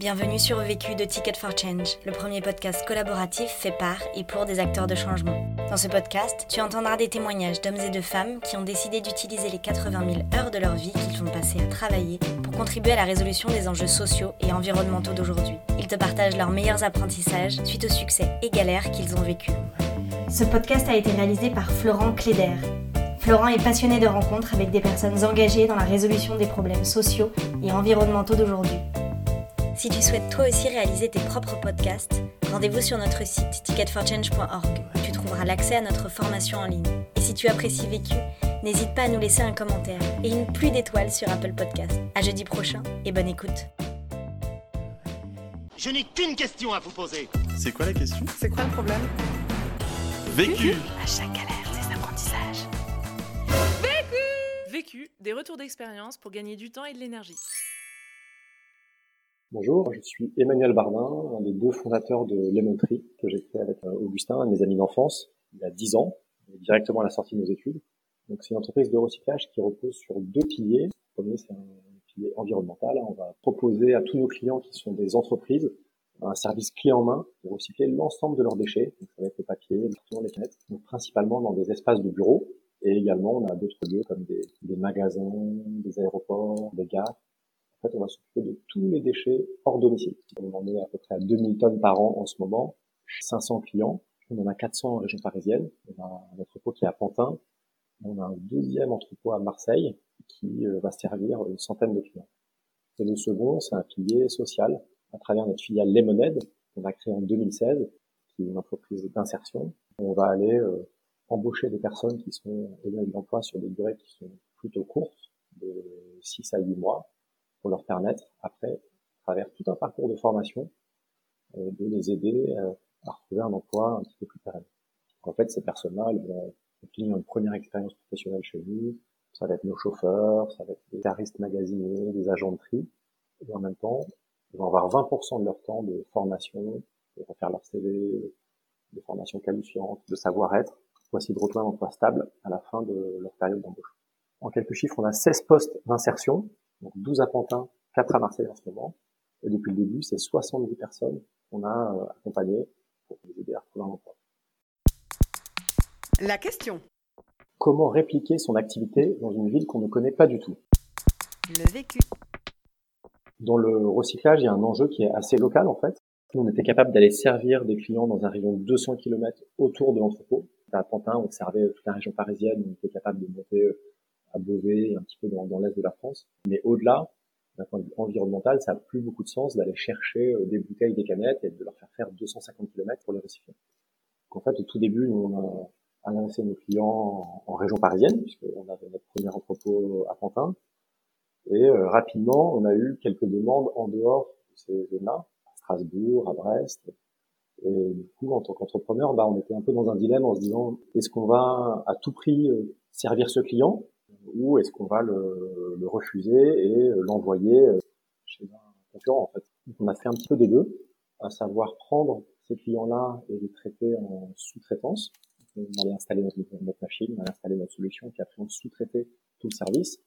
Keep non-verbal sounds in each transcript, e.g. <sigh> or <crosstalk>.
Bienvenue sur Vécu de Ticket for Change, le premier podcast collaboratif fait par et pour des acteurs de changement. Dans ce podcast, tu entendras des témoignages d'hommes et de femmes qui ont décidé d'utiliser les 80 000 heures de leur vie qu'ils ont passées à travailler pour contribuer à la résolution des enjeux sociaux et environnementaux d'aujourd'hui. Ils te partagent leurs meilleurs apprentissages suite aux succès et galères qu'ils ont vécus. Ce podcast a été réalisé par Florent Cléder. Florent est passionné de rencontres avec des personnes engagées dans la résolution des problèmes sociaux et environnementaux d'aujourd'hui. Si tu souhaites toi aussi réaliser tes propres podcasts, rendez-vous sur notre site ticketforchange.org. Tu trouveras l'accès à notre formation en ligne. Et si tu apprécies Vécu, n'hésite pas à nous laisser un commentaire et une pluie d'étoiles sur Apple Podcasts. À jeudi prochain et bonne écoute. Je n'ai qu'une question à vous poser. C'est quoi la question? C'est quoi le problème? Vécu À chaque galère, des apprentissages. Vécu, des retours d'expérience pour gagner du temps et de l'énergie. Bonjour, je suis Emmanuel Bardin, un des deux fondateurs de Lemon que j'ai créé avec euh, Augustin, un de mes amis d'enfance, il y a 10 ans, directement à la sortie de nos études. Donc c'est une entreprise de recyclage qui repose sur deux piliers. Le premier, c'est un pilier environnemental. On va proposer à tous nos clients qui sont des entreprises un service clé en main pour recycler l'ensemble de leurs déchets. Donc être le papier, le carton, les canettes. Donc principalement dans des espaces de bureaux. Et également, on a d'autres lieux comme des, des magasins, des aéroports, des gares en fait, on va s'occuper de tous les déchets hors domicile. On en est à peu près à 2000 tonnes par an en ce moment, 500 clients. On en a 400 en région parisienne. On a un entrepôt qui est à Pantin. On a un deuxième entrepôt à Marseille qui euh, va servir une centaine de clients. Et le second, c'est un pilier social à travers notre filiale Lemonade qu'on a créée en 2016, qui est une entreprise d'insertion. On va aller euh, embaucher des personnes qui sont éloignées de l'emploi sur des durées qui sont plutôt courtes, de 6 à 8 mois, pour leur permettre, après, à travers tout un parcours de formation, euh, de les aider euh, à retrouver un emploi un petit peu plus pérenne. En fait, ces personnes-là, elles vont obtenir une première expérience professionnelle chez nous. Ça va être nos chauffeurs, ça va être des caristes magasiniers, des agents de tri. Et en même temps, ils vont avoir 20% de leur temps de formation, de refaire leur CV, de formation qualifiante, de savoir-être, essayer de retrouver un emploi stable à la fin de leur période d'embauche. En quelques chiffres, on a 16 postes d'insertion donc 12 à Pantin, 4 à Marseille en ce moment. Et depuis le début, c'est 70 personnes qu'on a euh, accompagnées pour les aider à retrouver un emploi. La question. Comment répliquer son activité dans une ville qu'on ne connaît pas du tout? Le vécu. Dans le recyclage, il y a un enjeu qui est assez local en fait. Nous, on était capable d'aller servir des clients dans un rayon de 200 km autour de l'entrepôt. À Pantin, on servait toute la région parisienne, on était capable de monter euh, à Beauvais, un petit peu dans, dans l'est de la France. Mais au-delà, d'un point de vue environnemental, ça n'a plus beaucoup de sens d'aller chercher euh, des bouteilles, des canettes et de leur faire faire 250 km pour les recycler. Donc en fait, au tout début, nous, on a annoncé nos clients en, région parisienne, puisqu'on avait notre premier entrepôt à Pantin. Et euh, rapidement, on a eu quelques demandes en dehors de ces zones-là, à Strasbourg, à Brest. Et du coup, en tant qu'entrepreneur, bah, on était un peu dans un dilemme en se disant, est-ce qu'on va à tout prix euh, servir ce client ou est-ce qu'on va le, le, refuser et euh, l'envoyer euh, chez un concurrent en fait. Donc on a fait un petit peu des deux, à savoir prendre ces clients-là et les traiter en sous-traitance. On allait installer notre, machine, on allait installer notre solution, puis après on sous-traitait tout le service.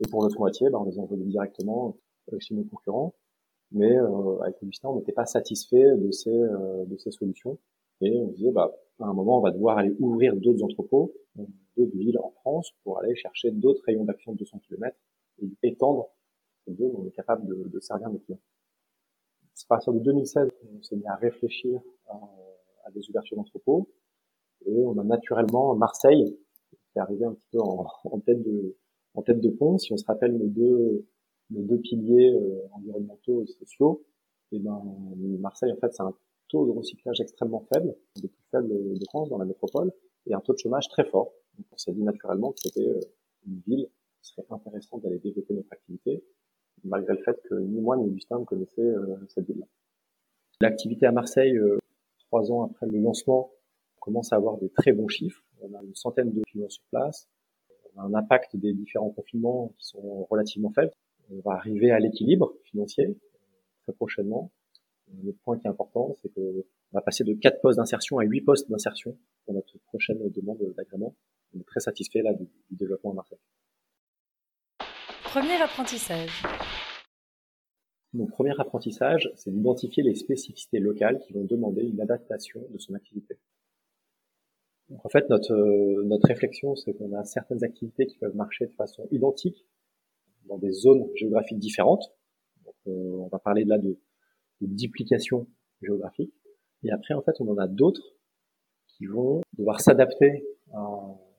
Et pour l'autre moitié, bah, on les envoyait directement euh, chez nos concurrents. Mais euh, avec Augustin, on n'était pas satisfait de ces, euh, de ces solutions. Et on disait, bah, à un moment, on va devoir aller ouvrir d'autres entrepôts, d'autres villes en France pour aller chercher d'autres rayons d'action de 200 km et étendre ces où on est capable de, de servir nos clients. C'est à partir de 2016 qu'on s'est mis à réfléchir à, à des ouvertures d'entrepôts et on a naturellement Marseille qui est arrivé un petit peu en, <laughs> en, tête de en tête de pont. Si on se rappelle nos deux nos deux piliers euh, environnementaux et sociaux, et ben Marseille en fait c'est un taux de recyclage extrêmement faible, des plus faibles de France dans la métropole, et un taux de chômage très fort. On s'est dit naturellement que c'était euh, une ville qui serait intéressante d'aller développer notre activité, malgré le fait que ni moi ni Augustin ne connaissaient euh, cette ville-là. L'activité à Marseille, euh, trois ans après le lancement, commence à avoir des très bons chiffres. On a une centaine de clients sur place. On a un impact des différents confinements qui sont relativement faibles. On va arriver à l'équilibre financier très prochainement. Le point qui est important, c'est qu'on va passer de 4 postes d'insertion à 8 postes d'insertion pour notre prochaine demande d'agrément. On est très satisfait là du, du développement à Marseille. Premier apprentissage. Mon premier apprentissage, c'est d'identifier les spécificités locales qui vont demander une adaptation de son activité. Donc, en fait, notre, euh, notre réflexion, c'est qu'on a certaines activités qui peuvent marcher de façon identique dans des zones géographiques différentes. Donc, euh, on va parler là de, de duplication géographique. Et après, en fait, on en a d'autres qui vont devoir s'adapter à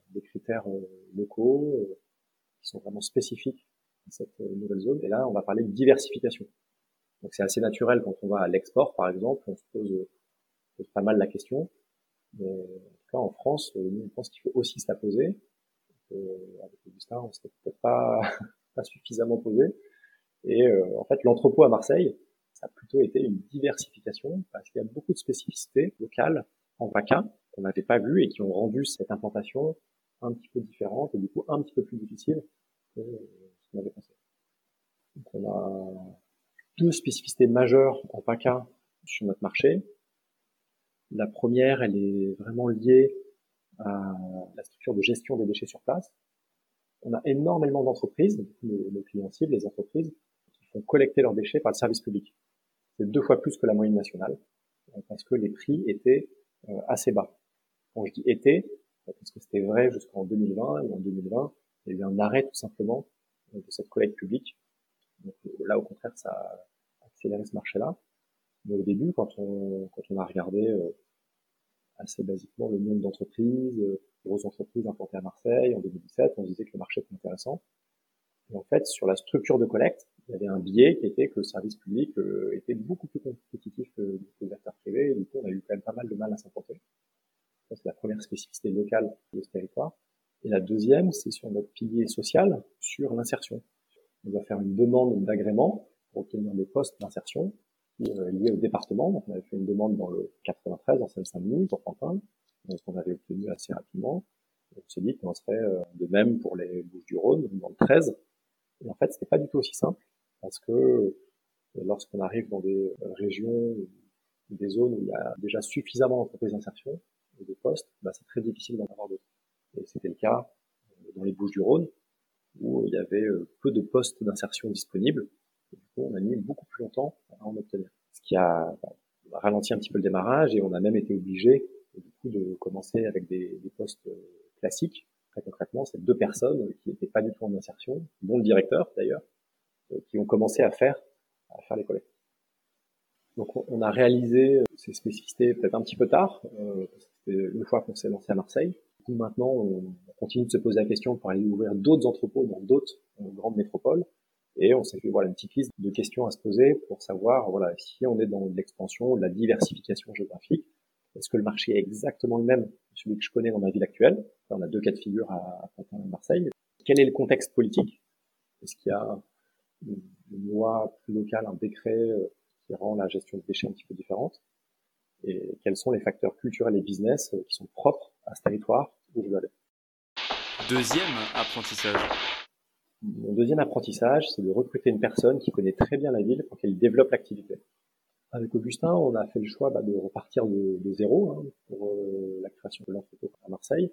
des critères euh, locaux qui sont vraiment spécifiques à cette nouvelle zone. Et là, on va parler de diversification. Donc c'est assez naturel quand on va à l'export, par exemple, on se pose, pas mal la question. Mais en tout cas, en France, euh, nous, on pense qu'il faut aussi se la poser. Euh, avec Augustin, on s'est peut-être pas, <laughs> pas suffisamment posé. Et euh, en fait, l'entrepôt à Marseille, ça a plutôt été une diversification parce qu'il y a beaucoup de spécificités locales en vaca qu'on n'avait pas vues et qui ont rendu cette implantation un petit peu différente et du coup un petit peu plus difficile que ce qu'on avait pensé. Donc on a deux spécificités majeures en PACA sur notre marché. La première, elle est vraiment liée à la structure de gestion des déchets sur place. On a énormément d'entreprises, nos, clients cibles, les entreprises, qui font collecter leurs déchets par le service public. C'est deux fois plus que la moyenne nationale, parce que les prix étaient euh, assez bas. Quand je dis été, parce que c'était vrai jusqu'en 2020, et en 2020, il y a eu un arrêt tout simplement de cette collecte publique. Donc, là, au contraire, ça a accéléré ce marché-là. Mais au début, quand on, quand on a regardé euh, assez basiquement le nombre d'entreprises, euh, grosses entreprises implantées à Marseille en 2017, on disait que le marché était intéressant. Et en fait, sur la structure de collecte, il y avait un biais qui était que le service public euh, était beaucoup plus compétitif que, les acteurs privés, et du coup, on a eu quand même pas mal de mal à s'implanter. C'est la première spécificité locale de ce territoire. Et la deuxième, c'est sur notre pilier social, sur l'insertion. On doit faire une demande d'agrément pour obtenir des postes d'insertion euh, liés au département. Donc, on avait fait une demande dans le 93, en Seine-Saint-Denis, pour Pantin, ce qu'on avait obtenu assez rapidement. on s'est dit qu'on serait euh, de même pour les Bouches-du-Rhône, dans le 13. Et en fait, c'était pas du tout aussi simple, parce que euh, lorsqu'on arrive dans des régions, des zones où il y a déjà suffisamment d'entreprises d'insertion de postes, bah, c'est très difficile d'en avoir d'autres. Et c'était le cas dans les Bouches-du-Rhône, où il y avait peu de postes d'insertion disponibles, du coup, on a mis beaucoup plus longtemps à en obtenir. Ce qui a ralenti un petit peu le démarrage et on a même été obligé du coup de commencer avec des, des postes euh, classiques. Très concrètement, c'est deux personnes qui n'étaient pas du tout en insertion, dont le directeur d'ailleurs, euh, qui ont commencé à faire à faire les collectes. Donc on a réalisé euh, ces spécificités peut-être un petit peu tard, euh, une fois qu'on s'est lancé à Marseille. maintenant, on continue de se poser la question pour aller ouvrir d'autres entrepôts dans d'autres grandes métropoles. Et on s'est fait voilà une petite liste de questions à se poser pour savoir voilà si on est dans l'expansion, la diversification géographique, est-ce que le marché est exactement le même celui que je connais dans ma ville actuelle? On a deux cas de figure à Pantin et Marseille. Quel est le contexte politique? Est-ce qu'il y a une, loi plus locale, un décret euh, qui rend la gestion des déchets un petit peu différente? Et quels sont les facteurs culturels et business euh, qui sont propres à ce territoire où je veux aller Deuxième apprentissage. Mon deuxième apprentissage, c'est de recruter une personne qui connaît très bien la ville pour qu'elle développe l'activité. Avec Augustin, on a fait le choix bah, de repartir de, de zéro hein, pour euh, la création de l'entrepôt à Marseille,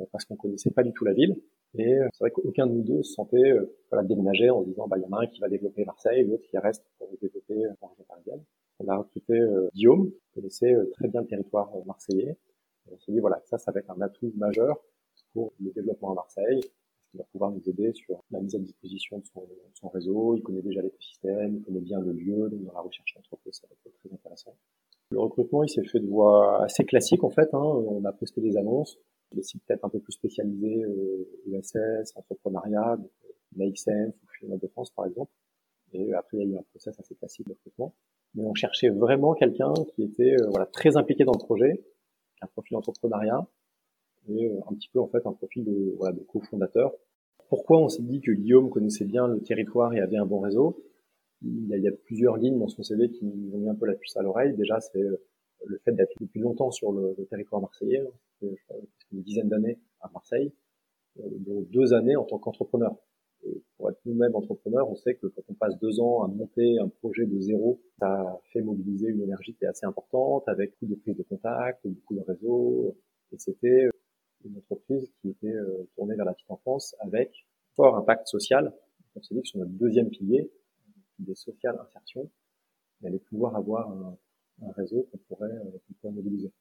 euh, parce qu'on connaissait pas du tout la ville. Et euh, c'est vrai qu'aucun de nous deux se sentait voilà, déménager en se disant bah il y en a un qui va développer Marseille, l'autre qui reste pour développer la région parisienne. On a recruté Guillaume, qui connaissait très bien le territoire marseillais. Et on s'est dit voilà ça, ça va être un atout majeur pour le développement à Marseille, il va pouvoir nous aider sur la mise à disposition de son, réseau. Il connaît déjà l'écosystème, il connaît bien le lieu, donc dans la recherche d'entreprise, ça va être très intéressant. Le recrutement, il s'est fait de voie assez classique en fait. Hein. On a posté des annonces, des sites peut-être un peu plus spécialisés, euh, USS, entrepreneuriat, donc euh, Make Sense ou Finance de France par exemple. Et après, il y a eu un process assez classique de recrutement. Mais on cherchait vraiment quelqu'un qui était euh, voilà, très impliqué dans le projet, un profil entrepreneuriat, et euh, un petit peu en fait un profil de, voilà, de cofondateur. Pourquoi on s'est dit que Guillaume connaissait bien le territoire et avait un bon réseau? Il y, a, plusieurs lignes dans son CV qui nous ont mis un peu la puce à l'oreille. Déjà, c'est euh, le fait d'être depuis longtemps sur le, territoire marseillais, hein. une dizaine d'années à Marseille, dont deux années en tant qu'entrepreneur. Pour être nous-mêmes entrepreneurs, on sait que quand on passe deux ans à monter un projet de zéro, ça fait mobiliser une énergie qui est assez importante, avec beaucoup de prise de contact, beaucoup de réseaux. Et c'était une entreprise qui était euh, tournée vers la petite enfance avec fort impact social. On s'est dit que sur notre deuxième pilier, d'activité sociale, insertion, et aller pouvoir avoir un, réseau qu'on pourrait, pourrait mobiliser.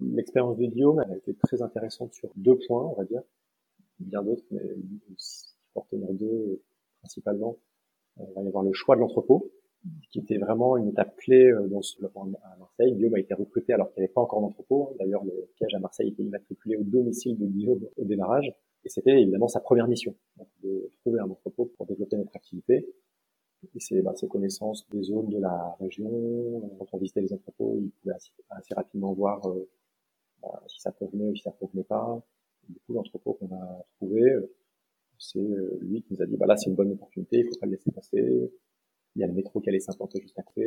L'expérience de Guillaume a été très intéressante sur deux points, on va dire, bien d'autres, mais tenir deux principalement. Il va y avoir le choix de l'entrepôt, qui était vraiment une étape clé euh, dans ce développement à Marseille. Guillaume a été recruté alors qu'il n'y avait pas encore d'entrepôt. D'ailleurs, le siège à Marseille était immatriculé au domicile de Guillaume au démarrage. Et c'était évidemment sa première mission, de trouver un entrepôt pour développer notre activité. Et c'est bah, ses connaissances des zones de la région. Quand on visitait les entrepôts, il pouvait assez, rapidement voir euh, bah, si ça convenait ou si ça convenait pas. Du coup, l'entrepôt qu'on a trouvé, euh, c'est lui qui nous a dit, bah là, c'est une bonne opportunité, il faut pas le laisser passer il y a le métro qui allait s'implanter juste côté,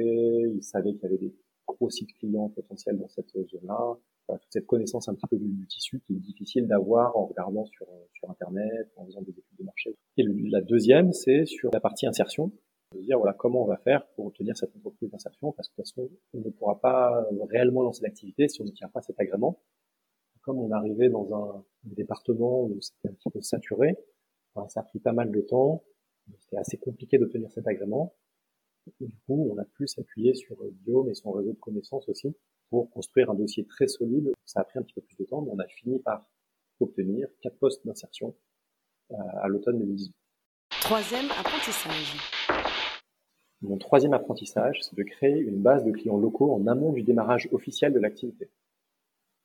il savait qu'il y avait des gros sites clients potentiels dans cette zone-là. toute cette connaissance un petit peu du, tissu qui est difficile d'avoir en regardant sur, sur Internet, en faisant des études de marché. Et la deuxième, c'est sur la partie insertion. De dire, voilà, comment on va faire pour obtenir cette entreprise d'insertion, parce que de toute façon, on ne pourra pas réellement lancer l'activité si on ne tient pas cet agrément. Comme on arrivait dans un département où c'était un petit peu saturé, ça a pris pas mal de temps, c'était assez compliqué d'obtenir cet agrément du coup, on a pu s'appuyer sur Guillaume et son réseau de connaissances aussi pour construire un dossier très solide. Ça a pris un petit peu plus de temps, mais on a fini par obtenir quatre postes d'insertion euh, à l'automne 2018. Troisième apprentissage. Mon troisième apprentissage, c'est de créer une base de clients locaux en amont du démarrage officiel de l'activité.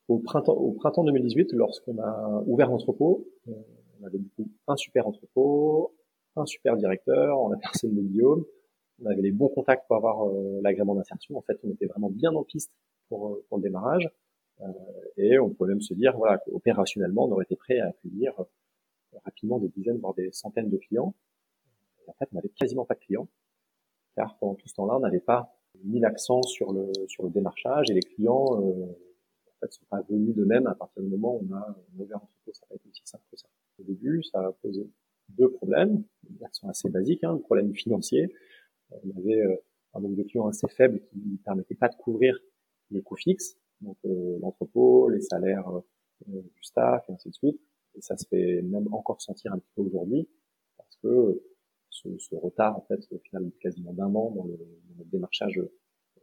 Au printemps, au printemps 2018, lorsqu'on a ouvert l'entrepôt, on avait du coup un super entrepôt, un super directeur, en la personne de Guillaume, on avait les bons contacts pour avoir euh, l'agrément d'insertion. En fait, on était vraiment bien en piste pour, euh, pour le démarrage. Euh, et on pouvait même se dire, voilà, opérationnellement, on aurait été prêt à accueillir rapidement des dizaines, voire des centaines de clients. en fait, on n'avait quasiment pas de clients, car pendant tout ce temps-là, on n'avait pas mis l'accent sur le sur le démarchage et les clients euh, fait sont pas venus de même à partir du moment où on a, ouvert entrepôt. Ça n'a pas été aussi simple que ça. Au début, ça a posé deux problèmes, qui sont assez basiques. Hein, le problème financier, on avait euh, un nombre de clients assez faible qui ne permettait pas de couvrir les coûts fixes, donc euh, l'entrepôt, les salaires euh, du staff et ainsi de suite. Et ça se fait même encore sentir un petit peu aujourd'hui parce que ce, ce, retard en fait au final quasiment d'un an dans le, dans le, démarchage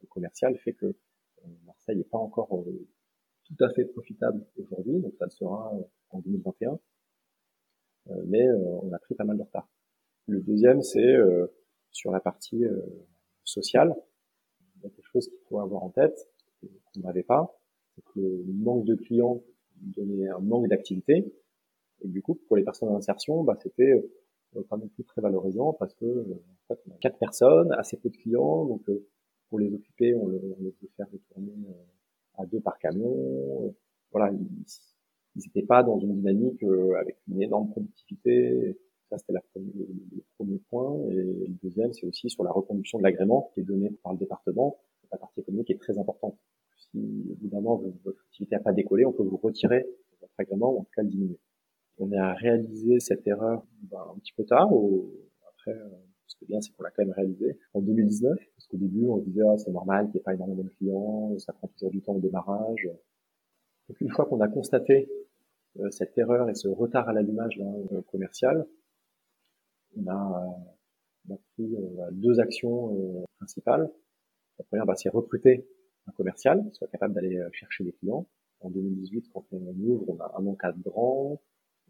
commercial fait que Marseille n'est pas encore tout à fait profitable aujourd'hui, donc ça le sera en 2021. mais on a pris pas mal de retard. Le deuxième, c'est sur la partie euh, sociale. Il y a quelque chose qu'il faut avoir en tête, qu'on n'avait pas, c'est que le manque de clients donnait un manque d'activité. Et du coup, pour les personnes d'insertion, bah, c'était euh, pas non plus très valorisant parce que euh, en fait, on a quatre personnes, assez peu de clients, donc pour les occuper, on, le, on les fait faire tourner à deux par camion. Voilà, ils n'étaient pas dans une dynamique avec une énorme productivité. Ça, c'était le, premier point. Et le deuxième, c'est aussi sur la reconduction de l'agrément qui est donné par le département. La partie économique est très importante. Si, évidemment, votre activité n'a pas décollé, on peut vous retirer votre agrément ou en tout cas le diminuer. On a réalisé cette erreur ben, un petit peu tard. Ou après, euh, ce qui est bien, c'est qu'on l'a quand même réalisé en 2019. Parce qu'au début, on disait, ah, c'est normal qu'il n'y ait pas énormément de clients, ça prend toujours du temps au démarrage. Donc une fois qu'on a constaté euh, cette erreur et ce retard à l'allumage euh, commercial, on a, pris euh, deux actions euh, principales. La première, bah, c'est recruter un commercial qui soit capable d'aller euh, chercher des clients. En 2018, quand on ouvre, on a un encadrant,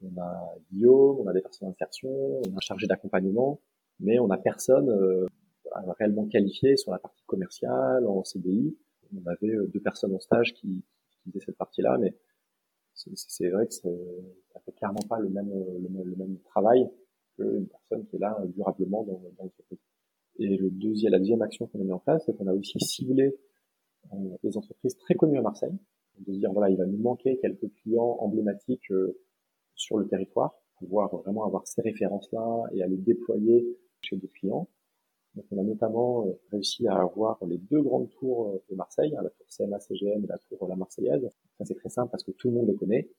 on a Guillaume, on a des personnes d'insertion, on a un chargé d'accompagnement, mais on n'a personne réellement qualifié sur la partie commerciale, en CDI. On avait deux personnes en stage qui, qui faisaient cette partie-là, mais c'est vrai que ça fait clairement pas le même, le même travail qu'une personne qui est là euh, durablement dans, dans l'entreprise. Et le deuxième, la deuxième action qu'on a mis en place, c'est qu'on a aussi ciblé euh, des entreprises très connues à Marseille, de dire voilà, il va nous manquer quelques clients emblématiques euh, sur le territoire, pouvoir vraiment avoir ces références-là et les déployer chez des clients. Donc on a notamment réussi à avoir les deux grandes tours de Marseille, hein, la tour CMA CGM et la tour La Marseillaise. Ça c'est très simple parce que tout le monde les connaît.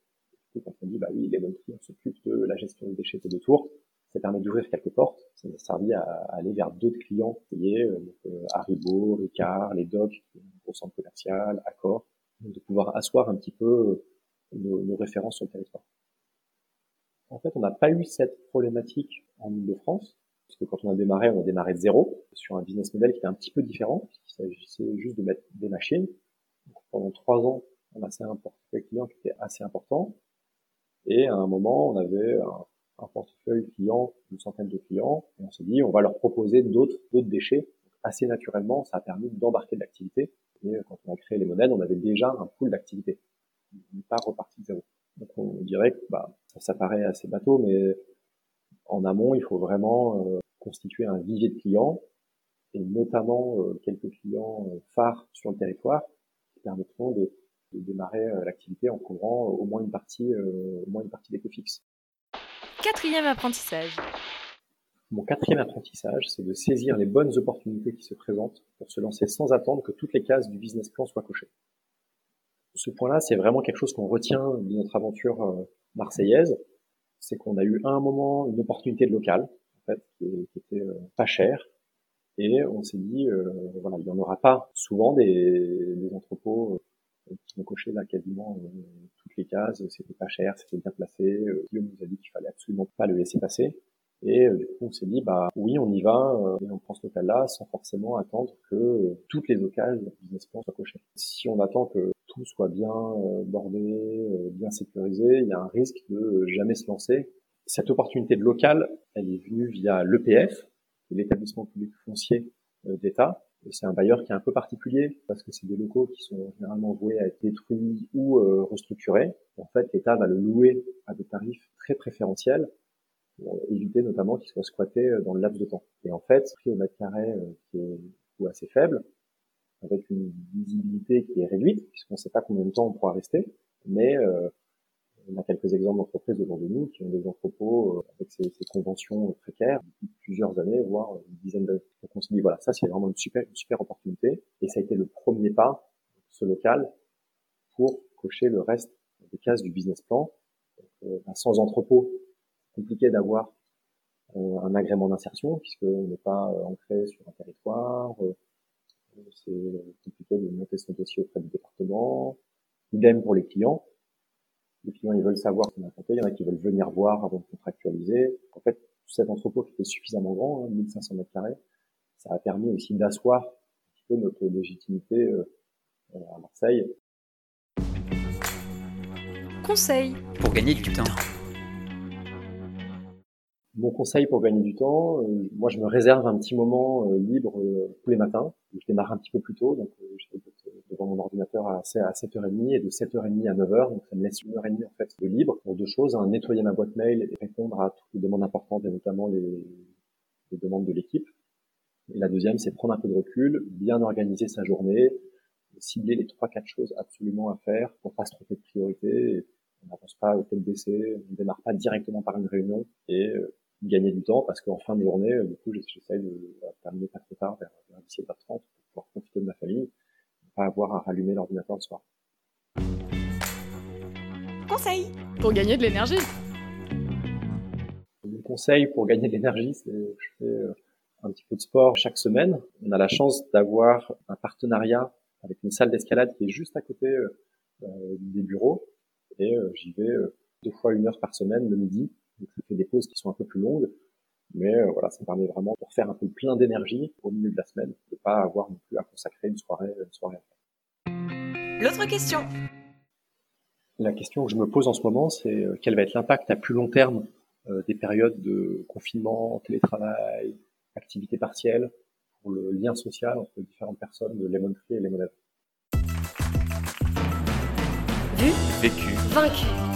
Quand on dit bah oui, les bonnes on s'occupe de la gestion des déchets de tours, ça permet d'ouvrir quelques portes. Ça nous a servi à, aller vers d'autres clients qui euh, euh, Haribo, Ricard, les Docs, au centre commercial, Accor, de pouvoir asseoir un petit peu euh, nos, nos références sur le territoire. En fait, on n'a pas eu cette problématique en Ile-de-France, Parce que quand on a démarré, on a démarré de zéro sur un business model qui était un petit peu différent. Il s'agissait juste de mettre des machines. Pendant trois ans, on a un portefeuille client qui était assez important. Et à un moment, on avait un, portefeuille client, une centaine de clients, et on s'est dit, on va leur proposer d'autres, d'autres déchets. assez naturellement, ça a permis d'embarquer de l'activité. Et quand on a créé les modèles, on avait déjà un pool d'activité. On n'est pas reparti de zéro. Donc on dirait que bah, ça, paraît assez bateau, mais en amont, il faut vraiment euh, constituer un vivier de clients, et notamment euh, quelques clients euh, phares sur le territoire qui permettront de, de démarrer l'activité en couvrant au moins une partie, au moins une partie des coûts fixes. Quatrième apprentissage. Mon quatrième apprentissage, c'est de saisir les bonnes opportunités qui se présentent pour se lancer sans attendre que toutes les cases du business plan soient cochées. Ce point-là, c'est vraiment quelque chose qu'on retient de notre aventure euh, marseillaise. C'est qu'on a eu à un moment une opportunité de local, en fait, qui, était euh, pas chère. Et on s'est dit, euh, voilà, il n'y en aura pas souvent des, des entrepôts qui ont coché là quasiment toutes les cases, c'était pas cher, c'était bien placé. Euh, Guillaume nous a dit qu'il fallait absolument pas le laisser passer. Et euh, du coup, on s'est dit, bah oui, on y va, euh, et on prend ce local-là sans forcément attendre que toutes les occasions du business plan soient cochées. Si on attend que soit bien bordé, bien sécurisé, il y a un risque de jamais se lancer. Cette opportunité de local, elle est venue via l'EPF, l'établissement public foncier d'État, c'est un bailleur qui est un peu particulier parce que c'est des locaux qui sont généralement voués à être détruits ou euh, restructurés. En fait, l'État va le louer à des tarifs très préférentiels pour éviter notamment qu'il soit squatté euh, dans le laps de temps. Et en fait, prix au mètre carré euh, qui est assez faible, avec une visibilité qui est réduite puisqu'on ne sait pas combien de temps on pourra rester, mais on a quelques exemples d'entreprises autour de nous qui ont des entrepôts euh, avec ces, conventions précaires depuis plusieurs années, voire une dizaine d'années. Donc on se dit voilà, ça c'est vraiment une super, une super opportunité. Et ça a été le premier pas, ce local, pour cocher le reste des cases du business plan. Euh, bah, sans entrepôt, compliqué d'avoir euh, un agrément d'insertion puisqu'on n'est pas ancré sur un territoire. C'est compliqué de monter son dossier auprès du département. Idem pour les clients les clients, ils veulent savoir ce qu'on a compté. Il y en a qui veulent venir voir avant de contractualiser. En fait, cet entrepôt qui était suffisamment grand, 1500 hein, mètres carrés, ça a permis aussi d'asseoir un petit peu notre légitimité euh, à Marseille. Conseil pour gagner du temps. Mon conseil pour gagner du temps, euh, moi je me réserve un petit moment euh, libre euh, tous les matins. Je démarre un petit peu plus tôt, donc je vais devant mon ordinateur à, 7h30 et de 7h30 à 9h, donc ça me laisse une heure et demie en fait de libre pour deux choses, un, nettoyer ma boîte mail et répondre à toutes les demandes importantes et notamment les, les demandes de l'équipe. Et la deuxième, c'est prendre un peu de recul, bien organiser sa journée, cibler les trois quatre choses absolument à faire pour pas se tromper de priorité. On n'avance pas au tel décès, on ne démarre pas directement par une réunion et gagner du temps parce qu'en fin de journée, du coup, j'essaye de terminer pas trop tard, vers, 17h30, pour pouvoir profiter de ma famille, pas avoir à rallumer l'ordinateur le soir. Conseil pour gagner de l'énergie. Mon conseil pour gagner de l'énergie, c'est que je fais euh, un petit peu de sport chaque semaine. On a la chance d'avoir un partenariat avec une salle d'escalade qui est juste à côté euh, euh, des bureaux. Et j'y vais deux fois une heure par semaine le midi donc je fais des pauses qui sont un peu plus longues, mais euh, voilà, ça me permet vraiment pour faire un peu plein d'énergie au milieu de la semaine, de pas avoir non plus à consacrer une soirée, une soirée L'autre question. La question que je me pose en ce moment, c'est euh, quel va être l'impact à plus long terme euh, des périodes de confinement, télétravail, activité partielle, pour le lien social entre différentes personnes de Lemon Tree et Lemonade? Vu, vécu, vaincu.